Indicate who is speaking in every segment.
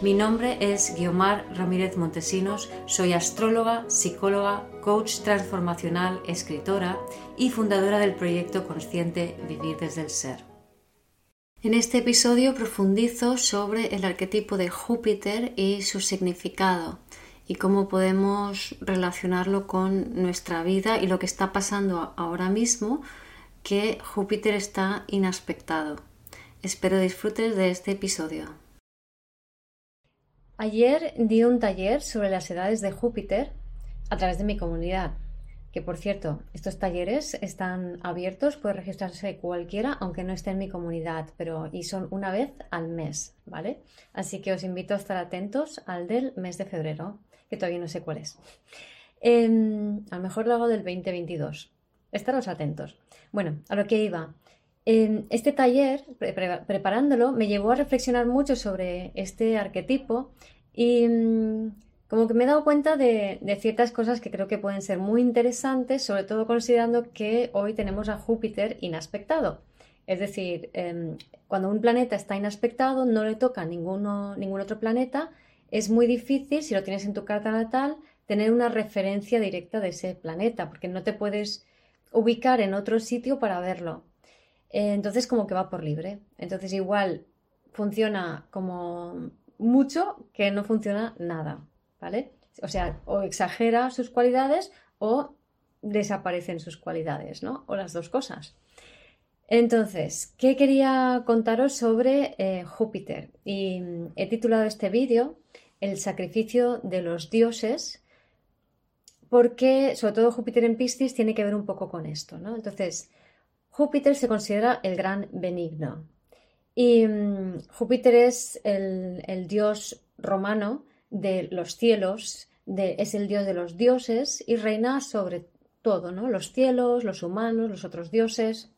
Speaker 1: Mi nombre es Guiomar Ramírez Montesinos, soy astróloga, psicóloga, coach transformacional, escritora y fundadora del proyecto consciente Vivir desde el Ser. En este episodio profundizo sobre el arquetipo de Júpiter y su significado y cómo podemos relacionarlo con nuestra vida y lo que está pasando ahora mismo que Júpiter está inaspectado. Espero disfrutes de este episodio. Ayer di un taller sobre las edades de Júpiter a través de mi comunidad. Que por cierto, estos talleres están abiertos, puede registrarse cualquiera, aunque no esté en mi comunidad, pero y son una vez al mes, ¿vale? Así que os invito a estar atentos al del mes de febrero, que todavía no sé cuál es. Em, a lo mejor lo hago del 2022. Estaros atentos. Bueno, a lo que iba este taller, preparándolo, me llevó a reflexionar mucho sobre este arquetipo y mm, como que me he dado cuenta de, ciertas cosas que creo que pueden ser muy interesantes, sobre todo considerando que hoy tenemos a Júpiter inaspectado. Es decir, em, cuando un planeta está inaspectado, no le toca ningún otro planeta, es muy difícil, si lo tienes en tu carta natal, tener una referencia directa de ese planeta, porque no te puedes ubicar en otro sitio para verlo. Eh, entonces como que va por libre. Entonces igual funciona como mucho que no funciona nada, ¿vale? O sea, o exagera sus cualidades o desaparecen sus cualidades, ¿no? O las dos cosas. Entonces, ¿qué quería contaros sobre eh, Júpiter? Y mm, he titulado este vídeo El sacrificio de los dioses, porque sobre todo Júpiter en Piscis tiene que ver un poco con esto, ¿no? Entonces, Júpiter se considera el gran benigno. Y mm, Júpiter es el, dios romano de los cielos, es el dios de los dioses y reina sobre todo, ¿no? Los cielos, los humanos, los otros dioses.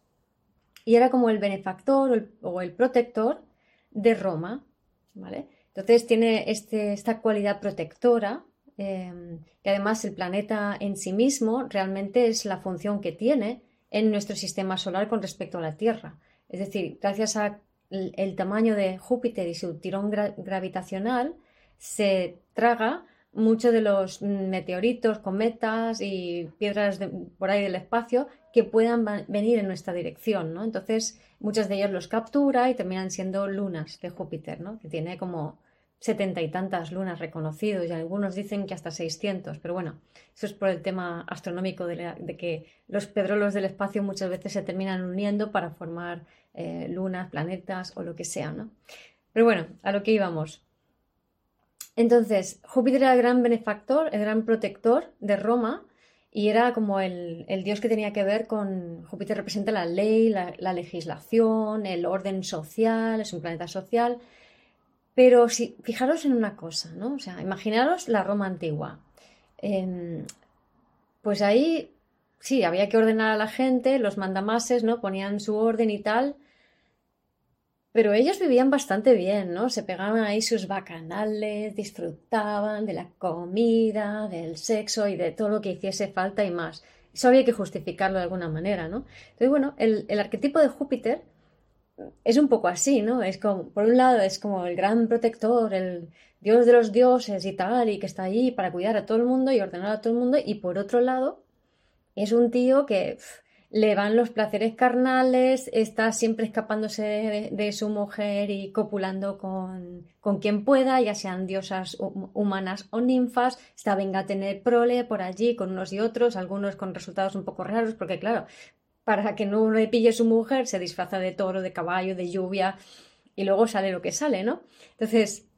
Speaker 1: Y era como el benefactor o el, protector de Roma, ¿vale? Entonces tiene este, esta cualidad protectora, eh, que además el planeta en sí mismo realmente es la función que tiene en nuestro sistema solar con respecto a la Tierra. Es decir, gracias al tamaño de Júpiter y su tirón gravitacional, se traga muchos de los meteoritos, cometas y piedras por ahí del espacio que puedan venir en nuestra dirección, ¿no? Entonces, muchos de ellos los captura y terminan siendo lunas de Júpiter, ¿no? Que tiene como setenta y tantas lunas reconocidos y algunos dicen que hasta 600, pero bueno, eso es por el tema astronómico de, que los pedrolos del espacio muchas veces se terminan uniendo para formar eh, lunas, planetas o lo que sea, ¿no? Pero bueno, a lo que íbamos. Entonces, Júpiter era el gran benefactor, el gran protector de Roma y era como el, dios que tenía que ver con, Júpiter representa la ley, la legislación, el orden social, es un planeta social, pero si, fijaros en una cosa, ¿no? O sea, imaginaros la Roma antigua. Em, pues ahí sí, había que ordenar a la gente, los mandamases, ¿no? Ponían su orden y tal. Pero ellos vivían bastante bien, ¿no? Se pegaban ahí sus bacanales, disfrutaban de la comida, del sexo y de todo lo que hiciese falta y más. Eso había que justificarlo de alguna manera, ¿no? Entonces, bueno, el arquetipo de Júpiter es un poco así, ¿no? Es como, por un lado, es como el gran protector, el dios de los dioses y tal, y que está ahí para cuidar a todo el mundo y ordenar a todo el mundo, y por otro lado, es un tío que le van los placeres carnales, está siempre escapándose de, su mujer y copulando con, con, quien pueda, ya sean diosas humanas o ninfas, está venga a tener prole por allí con unos y otros, algunos con resultados un poco raros, porque claro, para que no le pille su mujer, se disfraza de toro, de caballo, de lluvia y luego sale lo que sale, ¿no? Entonces,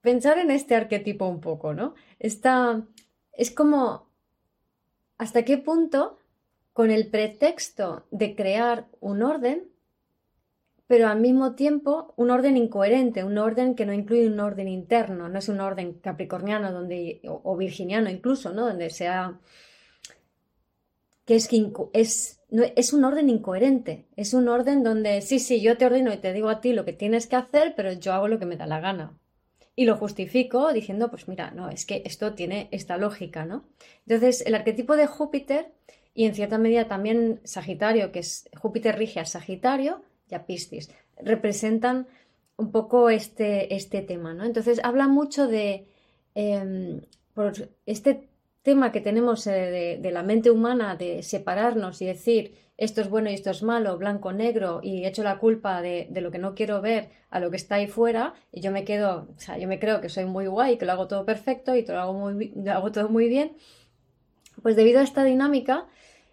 Speaker 1: pensar en este arquetipo un poco, ¿no? Está, es como, ¿hasta qué punto, con el pretexto de crear un orden, pero al mismo tiempo un orden incoherente, un orden que no incluye un orden interno, no es un orden capricorniano donde, o, virginiano incluso, ¿no? Donde sea que es, es, es un orden incoherente, es un orden donde sí, sí, yo te ordeno y te digo a ti lo que tienes que hacer, pero yo hago lo que me da la gana. Y lo justifico diciendo, pues mira, no, es que esto tiene esta lógica, ¿no? Entonces, el arquetipo de Júpiter y en cierta medida también Sagitario, que es Júpiter rige a Sagitario, y a Piscis. Representan un poco este, este tema, ¿no? Entonces habla mucho de em, este tema que tenemos eh, de, la mente humana de separarnos y decir esto es bueno y esto es malo, blanco, negro, y echo la culpa de, lo que no quiero ver a lo que está ahí fuera, y yo me quedo, o sea, yo me creo que soy muy guay, que lo hago todo perfecto y todo lo hago, muy, lo hago todo muy bien, pues debido a esta dinámica,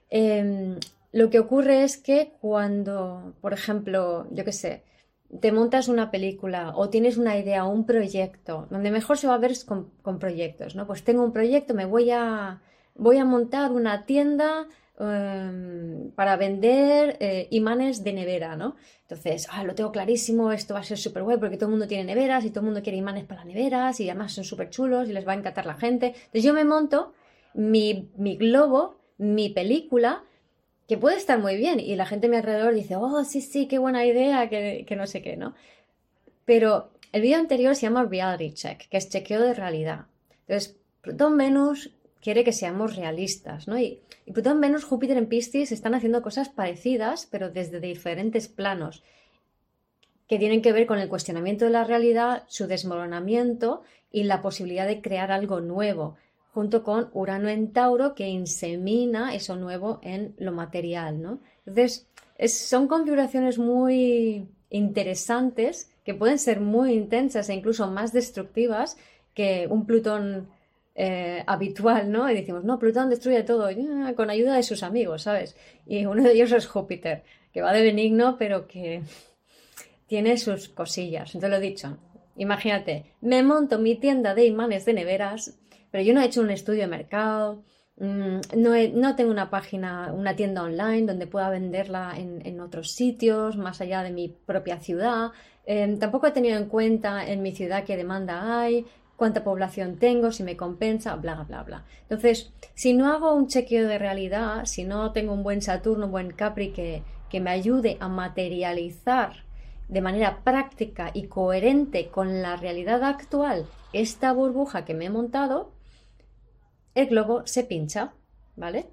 Speaker 1: em, lo que ocurre es que cuando, por ejemplo, yo qué sé, te montas una película o tienes una idea o un proyecto, donde mejor se va a ver con, proyectos, ¿no? Pues tengo un proyecto, me voy a, voy a montar una tienda em, para vender eh, imanes de nevera, ¿no? Entonces, ah, lo tengo clarísimo, esto va a ser súper guay porque todo el mundo tiene neveras y todo el mundo quiere imanes para neveras y además son súper chulos y les va a encantar la gente. Entonces yo me monto mi, mi globo, mi película, que puede estar muy bien y la gente a mi alrededor dice, oh, sí, sí, qué buena idea, que, no sé qué, ¿no? Pero el vídeo anterior se llama Reality Check, que es chequeo de realidad. Entonces, Plutón Venus quiere que seamos realistas, ¿no? Y, y Plutón Venus, Júpiter en Piscis están haciendo cosas parecidas, pero desde diferentes planos, que tienen que ver con el cuestionamiento de la realidad, su desmoronamiento y la posibilidad de crear algo nuevo junto con Urano en Tauro que insemina eso nuevo en lo material, ¿no? Entonces, son configuraciones muy interesantes que pueden ser muy intensas e incluso más destructivas que un Plutón eh, habitual, ¿no? Y decimos, no, Plutón destruye todo con ayuda de sus amigos, ¿sabes? Y uno de ellos es Júpiter, que va de benigno, pero que tiene sus cosillas. Entonces lo he dicho, imagínate, me monto mi tienda de imanes de neveras pero yo no he hecho un estudio de mercado, mm, no, tengo una página, una tienda online donde pueda venderla en, otros sitios, más allá de mi propia ciudad. Em, tampoco he tenido en cuenta en mi ciudad qué demanda hay, cuánta población tengo, si me compensa, bla, bla, bla. Entonces, si no hago un chequeo de realidad, si no tengo un buen Saturno, un buen Capri que, que me ayude a materializar de manera práctica y coherente con la realidad actual esta burbuja que me he montado, el globo se pincha, ¿vale?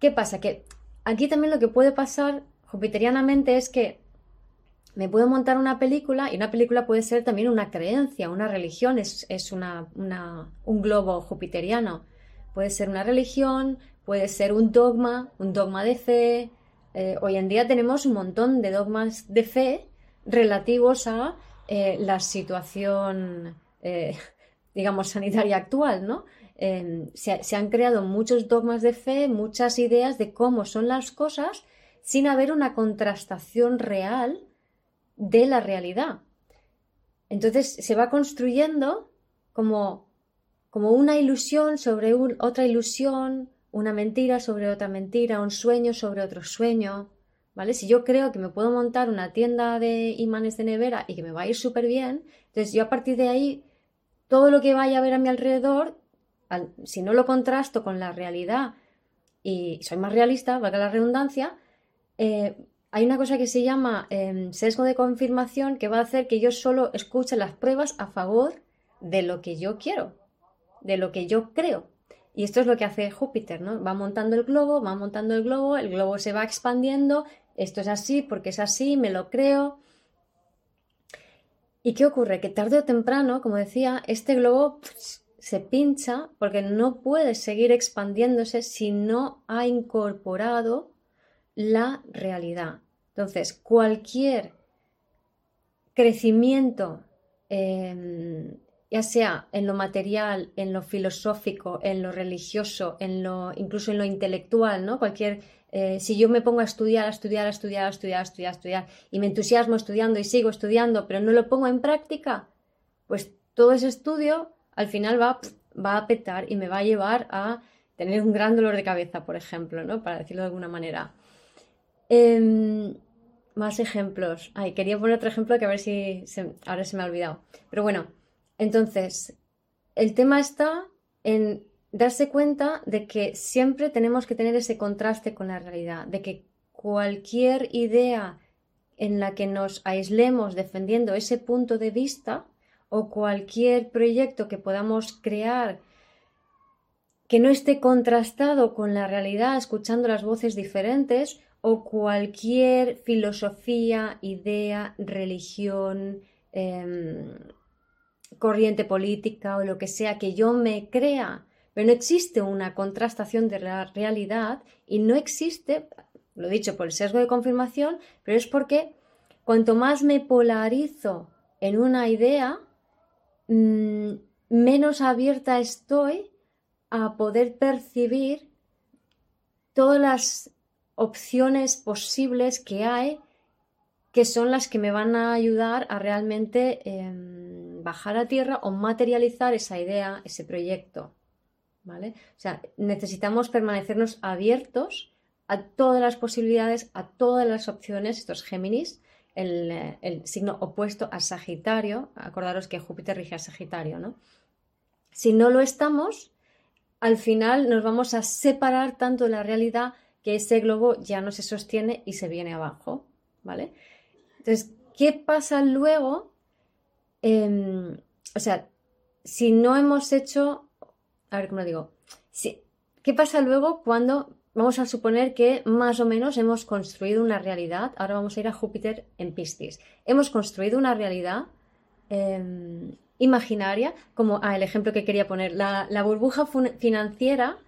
Speaker 1: ¿Qué pasa? Que aquí también lo que puede pasar jupiterianamente es que me puedo montar una película y una película puede ser también una creencia, una religión, es, una, un globo jupiteriano. Puede ser una religión, puede ser un dogma, un dogma de fe. Eh, hoy en día tenemos un montón de dogmas de fe relativos a eh, la situación, eh, digamos, sanitaria actual, ¿no? Em, se, han creado muchos dogmas de fe, muchas ideas de cómo son las cosas sin haber una contrastación real de la realidad. Entonces se va construyendo como, como una ilusión sobre otra ilusión, una mentira sobre otra mentira, un sueño sobre otro sueño. ¿Vale? Si yo creo que me puedo montar una tienda de imanes de nevera y que me va a ir súper bien, entonces yo a partir de ahí, todo lo que vaya a ver a mi alrededor si no lo contrasto con la realidad y soy más realista, valga la redundancia, eh, hay una cosa que se llama em, sesgo de confirmación que va a hacer que yo solo escuche las pruebas a favor de lo que yo quiero, de lo que yo creo. Y esto es lo que hace Júpiter, ¿no? Va montando el globo, va montando el globo, el globo se va expandiendo, esto es así porque es así, me lo creo. ¿Y qué ocurre? Que tarde o temprano, como decía, este globo se pincha porque no puede seguir expandiéndose si no ha incorporado la realidad. Entonces, cualquier crecimiento, em, ya sea en lo material, en lo filosófico, en lo religioso, en lo, incluso en lo intelectual, ¿no? Cualquier, eh, si yo me pongo a estudiar, a estudiar, a estudiar, a estudiar, a estudiar, a estudiar, y me entusiasmo estudiando y sigo estudiando, pero no lo pongo en práctica, pues todo ese estudio al final va, va a petar y me va a llevar a tener un gran dolor de cabeza, por ejemplo, ¿no? Para decirlo de alguna manera. Em, más ejemplos. Ay, quería poner otro ejemplo que a ver si ahora se me ha olvidado. Pero bueno, entonces, el tema está en darse cuenta de que siempre tenemos que tener ese contraste con la realidad, de que cualquier idea en la que nos aislemos defendiendo ese punto de vista o cualquier proyecto que podamos crear que no esté contrastado con la realidad, escuchando las voces diferentes, o cualquier filosofía, idea, religión, em, corriente política o lo que sea que yo me crea, pero no existe una contrastación de la realidad y no existe, lo dicho por el sesgo de confirmación, pero es porque cuanto más me polarizo en una idea, mm, menos abierta estoy a poder percibir todas las opciones posibles que hay que son las que me van a ayudar a realmente em, bajar a tierra o materializar esa idea, ese proyecto. ¿Vale? O sea, necesitamos permanecernos abiertos a todas las posibilidades, a todas las opciones, estos Géminis, el, signo opuesto a Sagitario, acordaros que Júpiter rige a Sagitario, ¿no? Si no lo estamos, al final nos vamos a separar tanto de la realidad que ese globo ya no se sostiene y se viene abajo, ¿vale? Entonces, ¿qué pasa luego? Em, o sea, si no hemos hecho, a ver cómo lo digo, ¿qué pasa luego cuando vamos a suponer que más o menos hemos construido una realidad? Ahora vamos a ir a Júpiter en Piscis. Hemos construido una realidad em, imaginaria, como ah, el ejemplo que quería poner, la, burbuja financiera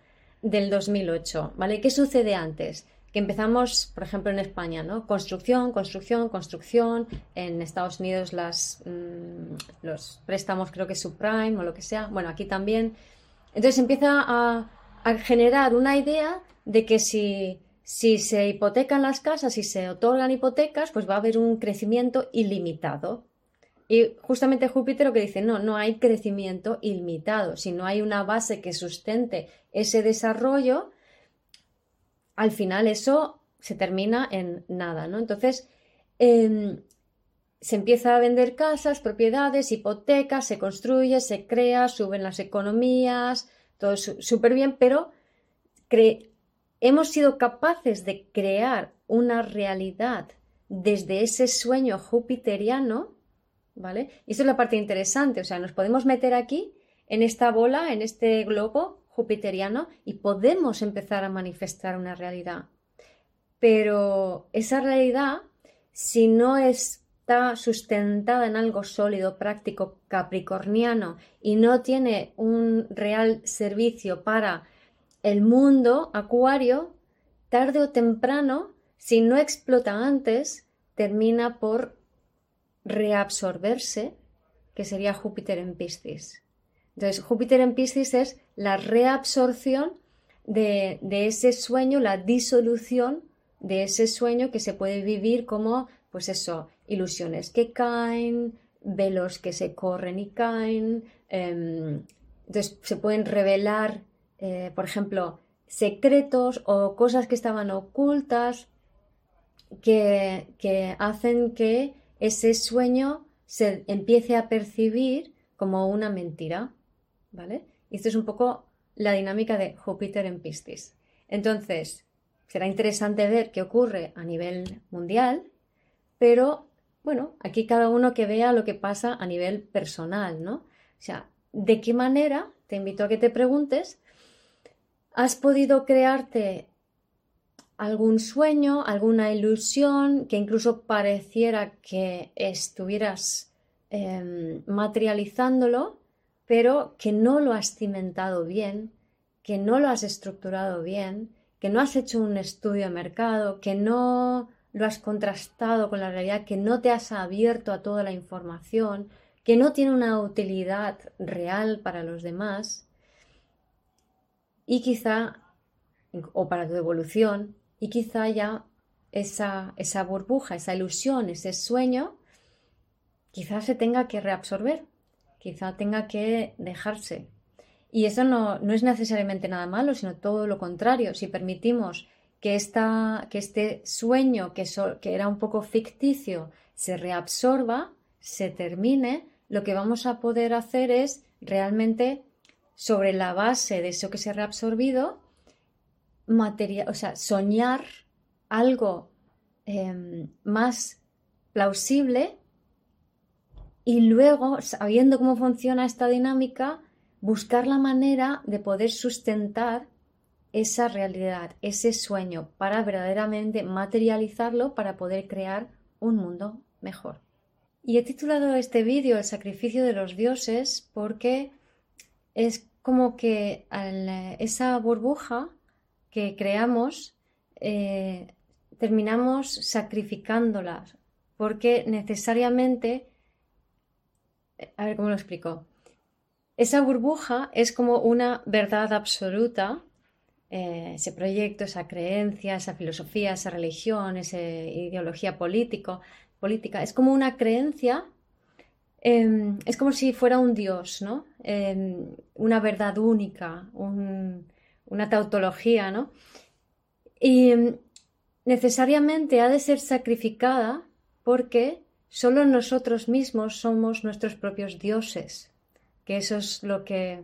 Speaker 1: del 2008, ¿vale? ¿Qué sucede antes? Que empezamos, por ejemplo, en España, ¿no? Construcción, construcción, construcción. En Estados Unidos mm, los préstamos, creo que subprime o lo que sea. Bueno, aquí también. Entonces empieza a generar una idea de que si, si se hipotecan las casas y se otorgan hipotecas, pues va a haber un crecimiento ilimitado. Y justamente Júpiter lo que dice, no, no hay crecimiento ilimitado. Si no hay una base que sustente ese desarrollo, al final eso se termina en nada, ¿no? Entonces, em, se empieza a vender casas, propiedades, hipotecas, se construye, se crea, suben las economías, todo súper bien, pero hemos sido capaces de crear una realidad desde ese sueño jupiteriano ¿vale? Y eso es la parte interesante, o sea, nos podemos meter aquí, en esta bola, en este globo jupiteriano, y podemos empezar a manifestar una realidad. Pero esa realidad, si no está sustentada en algo sólido, práctico, capricorniano, y no tiene un real servicio para el mundo acuario, tarde o temprano, si no explota antes, termina por reabsorberse, que sería Júpiter en Piscis. Entonces, Júpiter en Piscis es la reabsorción de, ese sueño, la disolución de ese sueño que se puede vivir como, pues eso, ilusiones que caen, velos que se corren y caen. Em, entonces, se pueden revelar, eh, por ejemplo, secretos o cosas que estaban ocultas que, que hacen que ese sueño se empiece a percibir como una mentira, ¿vale? Y esto es un poco la dinámica de Júpiter en Piscis. Entonces, será interesante ver qué ocurre a nivel mundial, pero bueno, aquí cada uno que vea lo que pasa a nivel personal, ¿no? O sea, ¿de qué manera, te invito a que te preguntes, has podido crearte algún sueño, alguna ilusión que incluso pareciera que estuvieras em, materializándolo, pero que no lo has cimentado bien, que no lo has estructurado bien, que no has hecho un estudio de mercado, que no lo has contrastado con la realidad, que no te has abierto a toda la información, que no tiene una utilidad real para los demás y quizá, o para tu evolución, y quizá ya esa, esa burbuja, esa ilusión, ese sueño, quizá se tenga que reabsorber, quizá tenga que dejarse. Y eso no, no es necesariamente nada malo, sino todo lo contrario. Si permitimos que, que este sueño que, que era un poco ficticio se reabsorba, se termine, lo que vamos a poder hacer es realmente sobre la base de eso que se ha reabsorbido, o sea, soñar algo em, más plausible y luego, sabiendo cómo funciona esta dinámica, buscar la manera de poder sustentar esa realidad, ese sueño, para verdaderamente materializarlo para poder crear un mundo mejor. Y he titulado este vídeo El sacrificio de los dioses porque es como que esa burbuja que creamos eh, terminamos sacrificándola porque necesariamente a ver cómo lo explico. Esa burbuja es como una verdad absoluta, eh, ese proyecto, esa creencia, esa filosofía, esa religión, esa ideología político, política, es como una creencia, em, es como si fuera un dios, ¿no? Em, una verdad única, una tautología, ¿no? Y em, necesariamente ha de ser sacrificada porque Solo nosotros mismos somos nuestros propios dioses, que eso es lo que,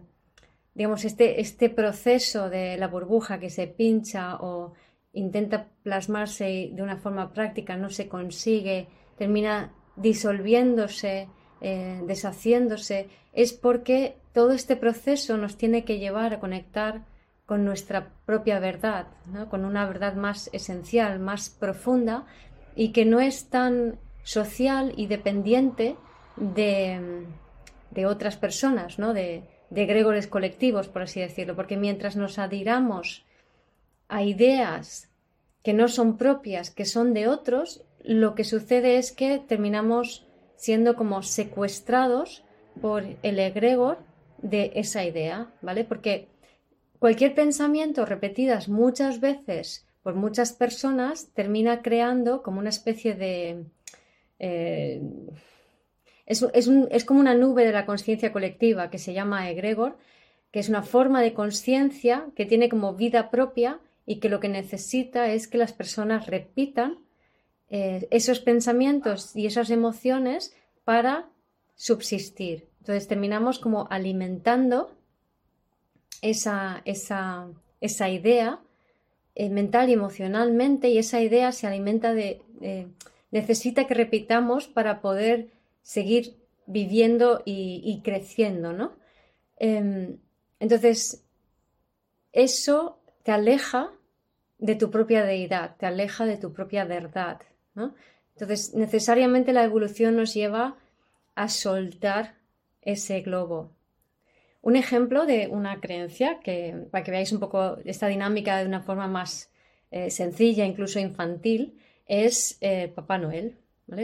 Speaker 1: digamos, este, este proceso de la burbuja que se pincha o intenta plasmarse de una forma práctica no se consigue, termina disolviéndose, eh, deshaciéndose, es porque todo este proceso nos tiene que llevar a conectar con nuestra propia verdad, con una verdad más esencial, más profunda y que no es tan social y dependiente de, otras personas, ¿no? de, de gregores colectivos, por así decirlo, porque mientras nos adhiramos a ideas que no son propias, que son de otros, lo que sucede es que terminamos siendo como secuestrados por el egregor de esa idea, ¿vale? Porque cualquier pensamiento repetidas muchas veces por muchas personas termina creando como una especie de, eh, es, como una nube de la conciencia colectiva que se llama egregor, que es una forma de conciencia que tiene como vida propia y que lo que necesita es que las personas repitan eh, esos pensamientos y esas emociones para subsistir. Entonces terminamos como alimentando esa, esa, esa idea eh, mental y emocionalmente y esa idea se alimenta de necesita que repitamos para poder seguir viviendo y, creciendo, ¿no? Em, entonces, eso te aleja de tu propia deidad, te aleja de tu propia verdad, Entonces, necesariamente la evolución nos lleva a soltar ese globo. Un ejemplo de una creencia, que, para que veáis un poco esta dinámica de una forma más eh, sencilla, incluso infantil, es eh, Papá Noel.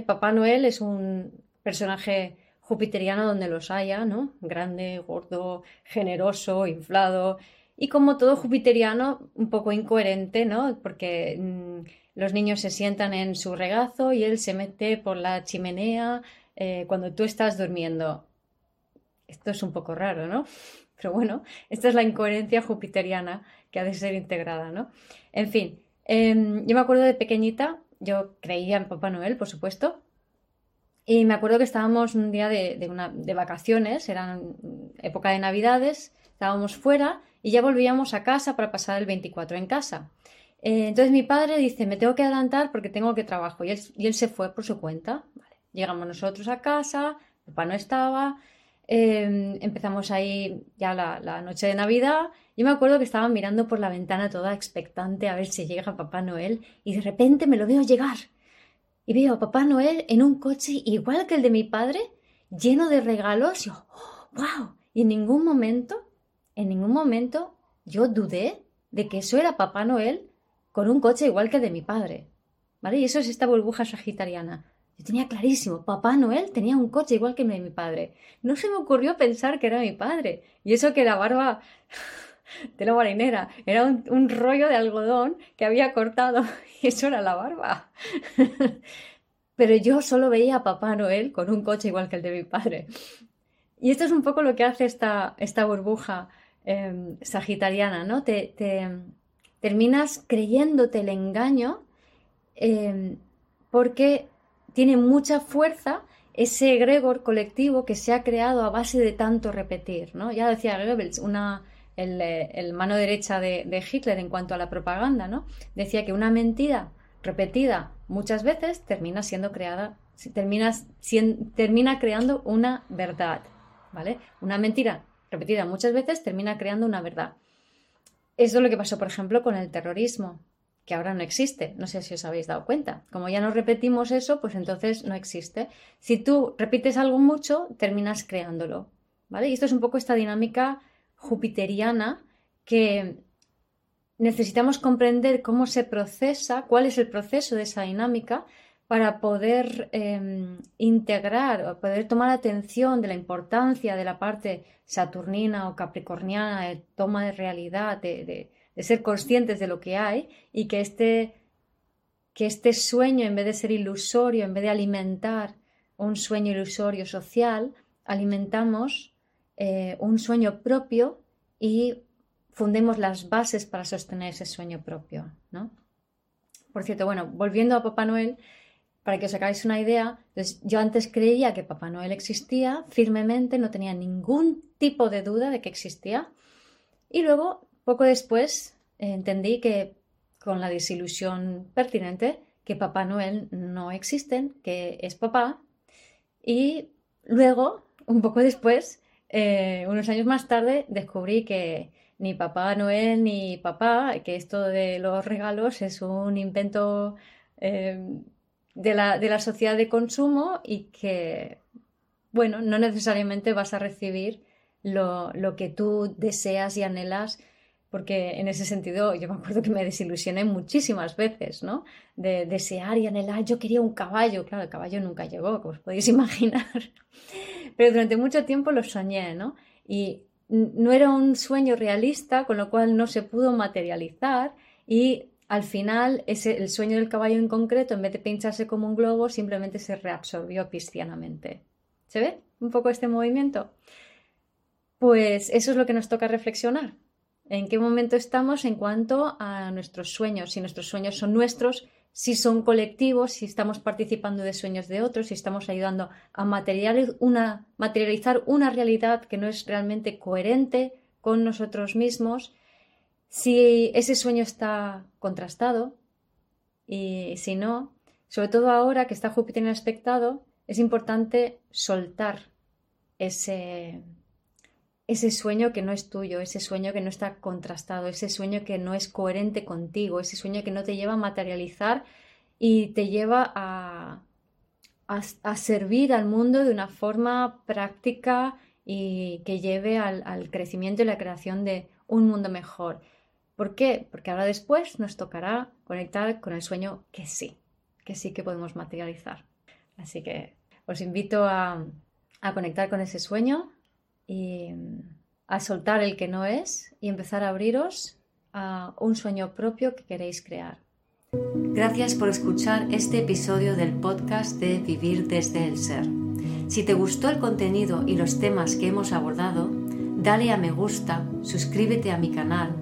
Speaker 1: Papá Noel es un personaje jupiteriano donde los haya, ¿no? Grande, gordo, generoso, inflado. Y como todo jupiteriano, un poco incoherente, ¿no? Porque mm, los niños se sientan en su regazo y él se mete por la chimenea eh, cuando tú estás durmiendo. Esto es un poco raro, ¿no? Pero bueno, esta es la incoherencia jupiteriana que ha de ser integrada, ¿no? En fin, em, yo me acuerdo de pequeñita yo creía en Papá Noel, por supuesto. Y me acuerdo que estábamos un día de, de vacaciones, eran época de Navidades, estábamos fuera y ya volvíamos a casa para pasar el 24 en casa. Eh, entonces mi padre dice, me tengo que adelantar porque tengo que trabajo. Y él, se fue por su cuenta. Llegamos nosotros a casa, papá no estaba, Em, empezamos ahí ya la, noche de Navidad. Yo me acuerdo que estaba mirando por la ventana toda expectante a ver si llega Papá Noel y de repente me lo veo llegar. Y veo a Papá Noel en un coche igual que el de mi padre, lleno de regalos. Y yo, ¡wow! Y en ningún momento, en ningún momento yo dudé de que eso era Papá Noel con un coche igual que el de mi padre. ¿Vale? Y eso es esta burbuja sagitariana. Yo tenía clarísimo, Papá Noel tenía un coche igual que el de mi padre. No se me ocurrió pensar que era mi padre. Y eso que la barba de la marinera era un, rollo de algodón que había cortado y eso era la barba. Pero yo solo veía a Papá Noel con un coche igual que el de mi padre. Y esto es un poco lo que hace esta, esta burbuja em, sagitariana, ¿no? Te, te, terminas creyéndote el engaño em, porque tiene mucha fuerza ese egregor colectivo que se ha creado a base de tanto repetir. ¿no? Ya decía Goebbels, una, el, mano derecha de, Hitler en cuanto a la propaganda, ¿no? decía que una mentira repetida muchas veces termina siendo creada, termina, termina creando una verdad. ¿vale? Una mentira repetida muchas veces termina creando una verdad. Eso es lo que pasó, por ejemplo, con el terrorismo, que ahora no existe. No sé si os habéis dado cuenta. Como ya no repetimos eso, pues entonces no existe. Si tú repites algo mucho, terminas creándolo. ¿Vale? Y esto es un poco esta dinámica jupiteriana que necesitamos comprender cómo se procesa, cuál es el proceso de esa dinámica para poder em, integrar o poder tomar atención de la importancia de la parte saturnina o capricorniana de toma de realidad, de, ser conscientes de lo que hay y que este, que este sueño, en vez de ser ilusorio, en vez de alimentar un sueño ilusorio social, alimentamos eh, un sueño propio y fundemos las bases para sostener ese sueño propio. ¿no? Por cierto, bueno, volviendo a Papá Noel, para que os hagáis una idea, yo antes creía que Papá Noel existía firmemente, no tenía ningún tipo de duda de que existía. Y luego, poco después, entendí que con la desilusión pertinente, que Papá Noel no existen, que es papá. Y luego, un poco después, eh, unos años más tarde, descubrí que ni Papá Noel ni papá, que esto de los regalos es un invento eh, de la, sociedad de consumo y que, bueno, no necesariamente vas a recibir lo, que tú deseas y anhelas, porque en ese sentido yo me acuerdo que me desilusioné muchísimas veces, ¿no? De desear y anhelar, yo quería un caballo, claro, el caballo nunca llegó, como os podéis imaginar, pero durante mucho tiempo lo soñé, ¿no? Y no era un sueño realista, con lo cual no se pudo materializar y al final ese, el sueño del caballo en concreto, en vez de pincharse como un globo, simplemente se reabsorbió cristianamente. ¿Se ve un poco este movimiento? Pues eso es lo que nos toca reflexionar. ¿En qué momento estamos en cuanto a nuestros sueños? Si nuestros sueños son nuestros, si son colectivos, si estamos participando de sueños de otros, si estamos ayudando a materializar una realidad que no es realmente coherente con nosotros mismos si ese sueño está contrastado y si no, sobre todo ahora que está Júpiter en aspectado, es importante soltar ese, ese sueño que no es tuyo, ese sueño que no está contrastado, ese sueño que no es coherente contigo, ese sueño que no te lleva a materializar y te lleva a, a, servir al mundo de una forma práctica y que lleve al, al crecimiento y la creación de un mundo mejor. ¿Por qué? Porque ahora después nos tocará conectar con el sueño que sí, que sí que podemos materializar. Así que os invito a, conectar con ese sueño y a soltar el que no es y empezar a abriros a un sueño propio que queréis crear. Gracias por escuchar este episodio del podcast de Vivir desde el Ser. Si te gustó el contenido y los temas que hemos abordado, dale a me gusta, suscríbete a mi canal